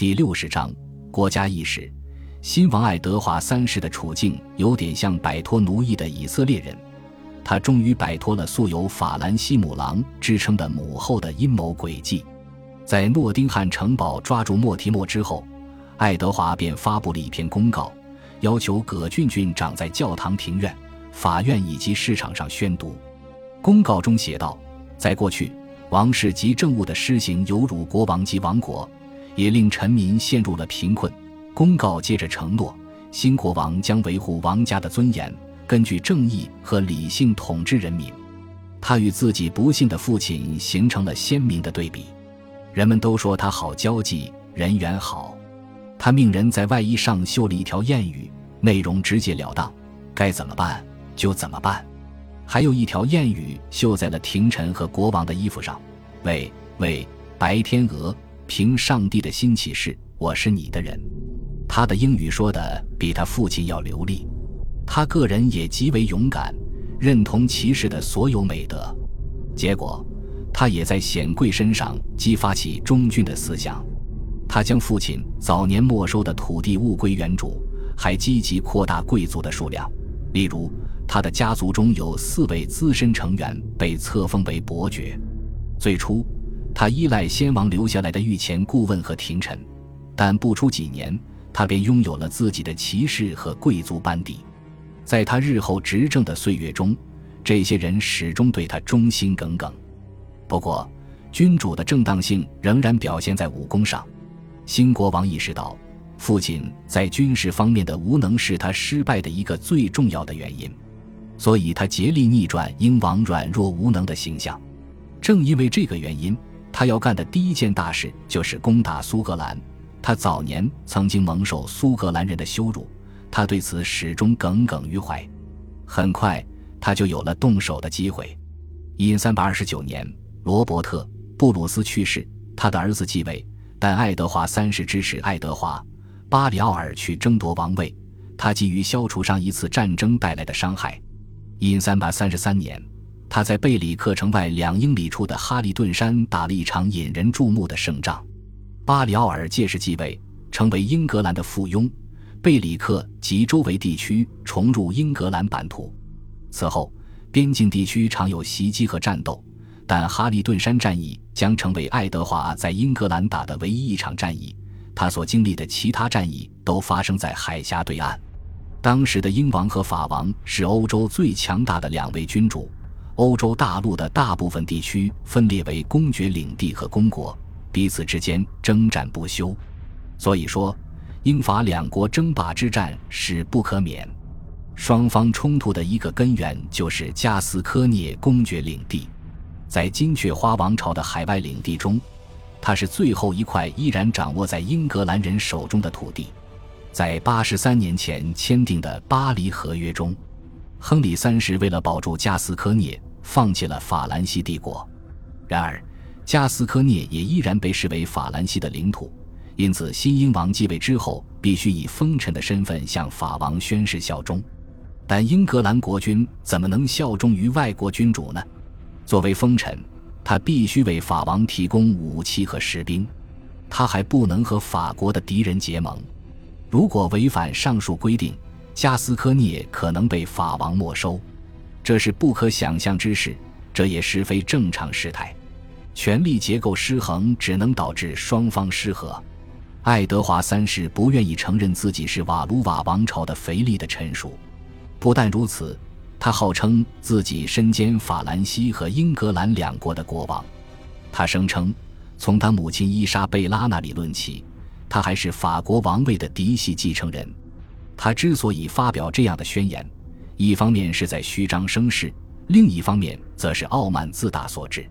第六十章国家意识。新王爱德华三世的处境有点像摆脱奴役的以色列人，他终于摆脱了素有“法兰西母狼”之称的母后的阴谋诡计。在诺丁汉城堡抓住莫提莫之后，爱德华便发布了一篇公告，要求葛俊俊长在教堂、庭院、法院以及市场上宣读。公告中写道：“在过去，王室及政务的施行有辱国王及王国，也令臣民陷入了贫困。”公告接着承诺，新国王将维护王家的尊严，根据正义和理性统治人民。他与自己不幸的父亲形成了鲜明的对比。人们都说他好交际，人缘好。他命人在外衣上绣了一条谚语，内容直截了当：该怎么办就怎么办。还有一条谚语绣在了廷臣和国王的衣服上：喂喂，白天鹅，凭上帝的新启示，我是你的人。他的英语说的比他父亲要流利，他个人也极为勇敢，认同骑士的所有美德。结果，他也在显贵身上激发起忠君的思想。他将父亲早年没收的土地物归原主，还积极扩大贵族的数量。例如，他的家族中有四位资深成员被册封为伯爵。最初，他依赖先王留下来的御前顾问和廷臣，但不出几年。他便拥有了自己的骑士和贵族班底，在他日后执政的岁月中，这些人始终对他忠心耿耿。不过，君主的正当性仍然表现在武功上。新国王意识到，父亲在军事方面的无能是他失败的一个最重要的原因，所以他竭力逆转英王软弱无能的形象。正因为这个原因，他要干的第一件大事就是攻打苏格兰。他早年曾经蒙受苏格兰人的羞辱，他对此始终耿耿于怀。很快，他就有了动手的机会。因三百二十九年，罗伯特·布鲁斯去世，他的儿子继位，但爱德华三世支持爱德华·巴里奥尔去争夺王位。他急于消除上一次战争带来的伤害。因三百三十三年，他在贝里克城外两英里处的哈利顿山打了一场引人注目的胜仗。巴里奥尔借势继位，成为英格兰的附庸，贝里克及周围地区重入英格兰版图。此后，边境地区常有袭击和战斗，但哈利顿山战役将成为爱德华在英格兰打的唯一一场战役。他所经历的其他战役都发生在海峡对岸。当时的英王和法王是欧洲最强大的两位君主，欧洲大陆的大部分地区分裂为公爵领地和公国。彼此之间征战不休，所以说，英法两国争霸之战是不可免。双方冲突的一个根源就是加斯科涅公爵领地，在金雀花王朝的海外领地中，它是最后一块依然掌握在英格兰人手中的土地。在八十三年前签订的巴黎合约中，亨利三世为了保住加斯科涅，放弃了法兰西帝国。然而，加斯科涅也依然被视为法兰西的领土，因此新英王继位之后必须以封臣的身份向法王宣誓效忠。但英格兰国君怎么能效忠于外国君主呢？作为封臣，他必须为法王提供武器和士兵，他还不能和法国的敌人结盟。如果违反上述规定，加斯科涅可能被法王没收，这是不可想象之事，这也实非正常事态。权力结构失衡只能导致双方失和。爱德华三世不愿意承认自己是瓦卢瓦王朝的腓力的臣属。不但如此，他号称自己身兼法兰西和英格兰两国的国王。他声称，从他母亲伊莎贝拉那里论起，他还是法国王位的嫡系继承人。他之所以发表这样的宣言，一方面是在虚张声势，另一方面则是傲慢自大所致。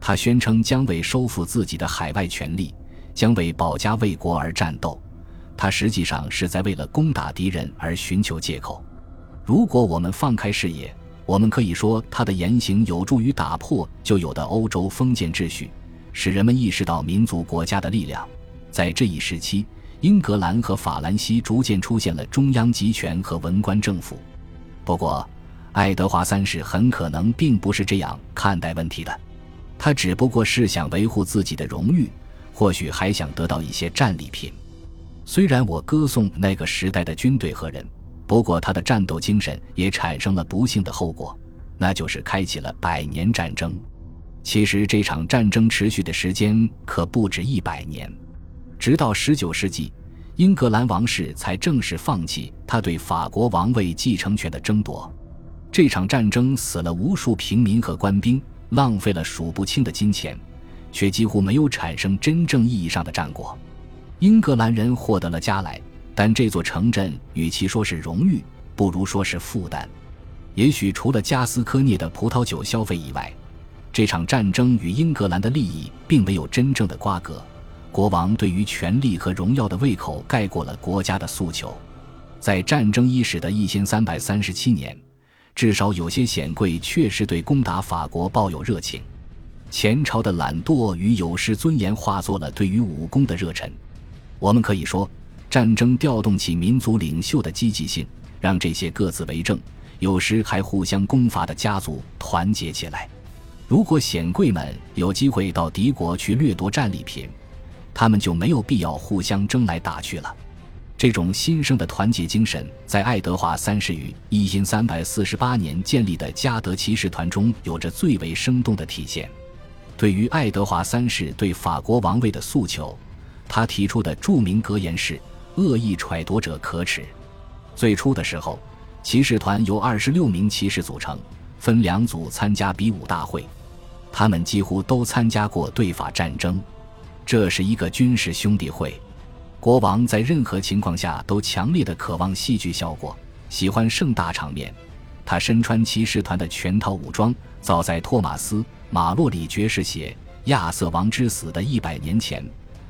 他宣称将为收复自己的海外权利，将为保家卫国而战斗。他实际上是在为了攻打敌人而寻求借口。如果我们放开视野，我们可以说他的言行有助于打破旧有的欧洲封建秩序，使人们意识到民族国家的力量。在这一时期，英格兰和法兰西逐渐出现了中央集权和文官政府。不过，爱德华三世很可能并不是这样看待问题的。他只不过是想维护自己的荣誉，或许还想得到一些战利品。虽然我歌颂那个时代的军队和人，不过他的战斗精神也产生了不幸的后果，那就是开启了百年战争。其实这场战争持续的时间可不止一百年，直到十九世纪，英格兰王室才正式放弃他对法国王位继承权的争夺。这场战争死了无数平民和官兵，浪费了数不清的金钱，却几乎没有产生真正意义上的战果。英格兰人获得了加莱，但这座城镇与其说是荣誉，不如说是负担。也许除了加斯科涅的葡萄酒消费以外，这场战争与英格兰的利益并没有真正的瓜葛。国王对于权力和荣耀的胃口盖过了国家的诉求。在战争伊始的一千三百三十七年，至少有些显贵确实对攻打法国抱有热情。前朝的懒惰与有失尊严化作了对于武功的热忱。我们可以说，战争调动起民族领袖的积极性，让这些各自为政、有时还互相攻伐的家族团结起来。如果显贵们有机会到敌国去掠夺战利品，他们就没有必要互相争来打去了。这种新生的团结精神，在爱德华三世于一千三百四十八年建立的加德骑士团中有着最为生动的体现。对于爱德华三世对法国王位的诉求，他提出的著名格言是：“恶意揣度者可耻。”最初的时候，骑士团由二十六名骑士组成，分两组参加比武大会。他们几乎都参加过对法战争，这是一个军事兄弟会。国王在任何情况下都强烈的渴望戏剧效果，喜欢盛大场面。他身穿骑士团的全套武装。早在托马斯·马洛里爵士写《亚瑟王之死》的一百年前，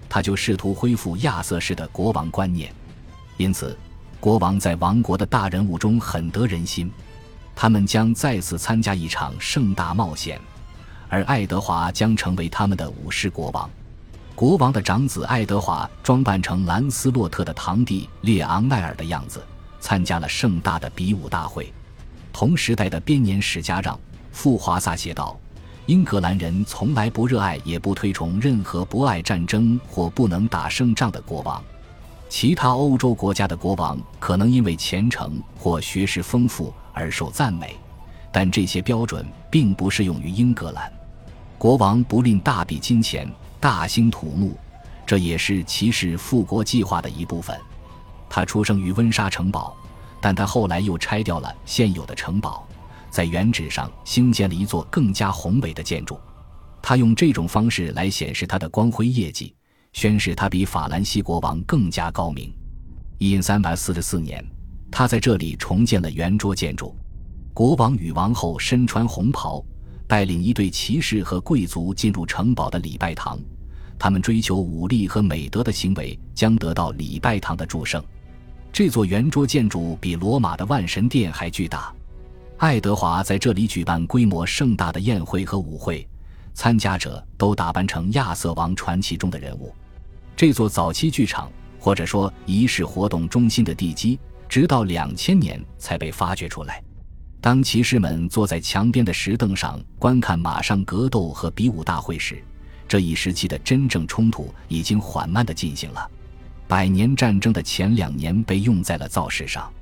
他就试图恢复亚瑟式的国王观念。因此，国王在王国的大人物中很得人心。他们将再次参加一场盛大冒险。而爱德华将成为他们的武士国王。国王的长子爱德华装扮成兰斯洛特的堂弟列昂奈尔的样子，参加了盛大的比武大会。同时代的编年史家让·富华萨写道：“英格兰人从来不热爱也不推崇任何不爱战争或不能打胜仗的国王。其他欧洲国家的国王可能因为虔诚或学识丰富而受赞美，但这些标准并不适用于英格兰。”国王不吝大笔金钱，大兴土木，这也是骑士复国计划的一部分。他出生于温莎城堡，但他后来又拆掉了现有的城堡，在原址上兴建了一座更加宏伟的建筑。他用这种方式来显示他的光辉业绩，宣示他比法兰西国王更加高明。因三百四十四年，他在这里重建了圆桌建筑。国王与王后身穿红袍。带领一队骑士和贵族进入城堡的礼拜堂，他们追求武力和美德的行为将得到礼拜堂的祝圣。这座圆桌建筑比罗马的万神殿还巨大。爱德华在这里举办规模盛大的宴会和舞会，参加者都打扮成亚瑟王传奇中的人物。这座早期剧场，或者说仪式活动中心的地基，直到两千年才被发掘出来。当骑士们坐在墙边的石凳上观看马上格斗和比武大会时，这一时期的真正冲突已经缓慢地进行了。百年战争的前两年被用在了造势上。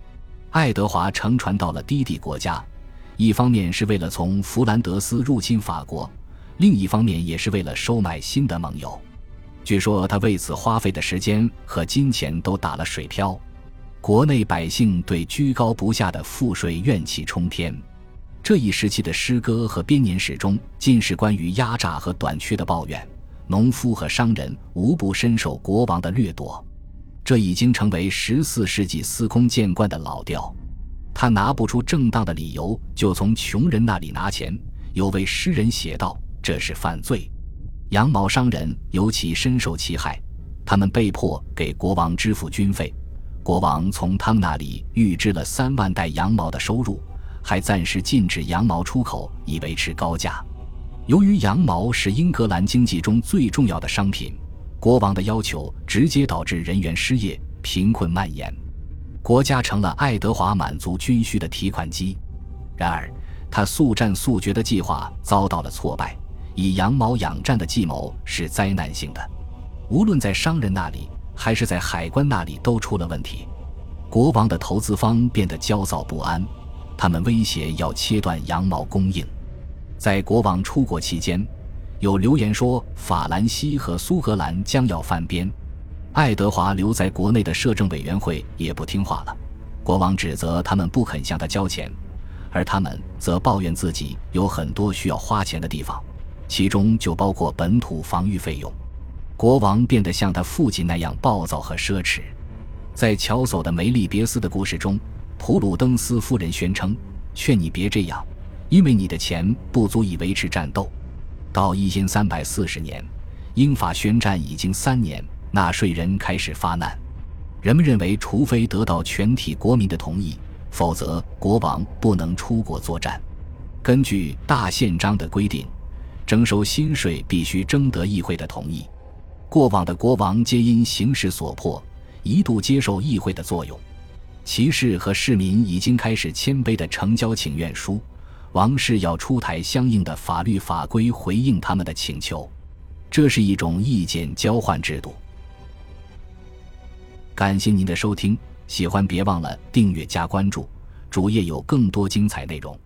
爱德华乘船到了低地国家，一方面是为了从弗兰德斯入侵法国，另一方面也是为了收买新的盟友。据说他为此花费的时间和金钱都打了水漂。国内百姓对居高不下的赋税怨气冲天，这一时期的诗歌和编年史中尽是关于压榨和短缺的抱怨。农夫和商人无不深受国王的掠夺，这已经成为十四世纪司空见惯的老调。他拿不出正当的理由，就从穷人那里拿钱。有位诗人写道：“这是犯罪。”羊毛商人尤其深受其害，他们被迫给国王支付军费。国王从他们那里预支了三万袋羊毛的收入，还暂时禁止羊毛出口以维持高价。由于羊毛是英格兰经济中最重要的商品，国王的要求直接导致人员失业、贫困蔓延，国家成了爱德华满足军需的提款机。然而，他速战速决的计划遭到了挫败，以羊毛养战的计谋是灾难性的。无论在商人那里还是在海关那里都出了问题。国王的投资方变得焦躁不安，他们威胁要切断羊毛供应。在国王出国期间，有流言说法兰西和苏格兰将要翻边。爱德华留在国内的摄政委员会也不听话了，国王指责他们不肯向他交钱，而他们则抱怨自己有很多需要花钱的地方，其中就包括本土防御费用。国王变得像他父亲那样暴躁和奢侈。在乔叟的梅丽别斯的故事中，普鲁登斯夫人宣称：“劝你别这样，因为你的钱不足以维持战斗。”到一千三百四十年，英法宣战已经三年，纳税人开始发难。人们认为，除非得到全体国民的同意，否则国王不能出国作战。根据大宪章的规定，征收新税必须征得议会的同意。过往的国王皆因形势所迫。一度接受议会的作用，骑士和市民已经开始谦卑地呈交请愿书，王室要出台相应的法律法规回应他们的请求，这是一种意见交换制度。感谢您的收听，喜欢别忘了订阅加关注，主页有更多精彩内容。